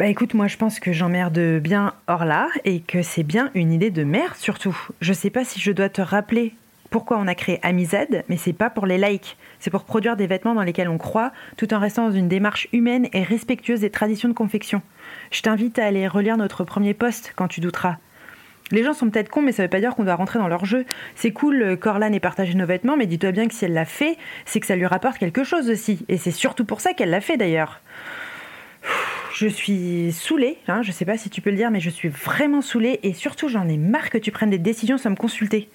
Bah écoute, moi je pense que j'emmerde bien Orla et que c'est bien une idée de merde surtout. Je sais pas si je dois te rappeler pourquoi on a créé Amizad, mais c'est pas pour les likes. C'est pour produire des vêtements dans lesquels on croit, tout en restant dans une démarche humaine et respectueuse des traditions de confection. Je t'invite à aller relire notre premier post quand tu douteras. Les gens sont peut-être cons, mais ça veut pas dire qu'on doit rentrer dans leur jeu. C'est cool qu'Orlan ait partagé nos vêtements, mais dis-toi bien que si elle l'a fait, c'est que ça lui rapporte quelque chose aussi. Et c'est surtout pour ça qu'elle l'a fait d'ailleurs. Je suis saoulée, hein, je sais pas si tu peux le dire, mais je suis vraiment saoulée et surtout j'en ai marre que tu prennes des décisions sans me consulter.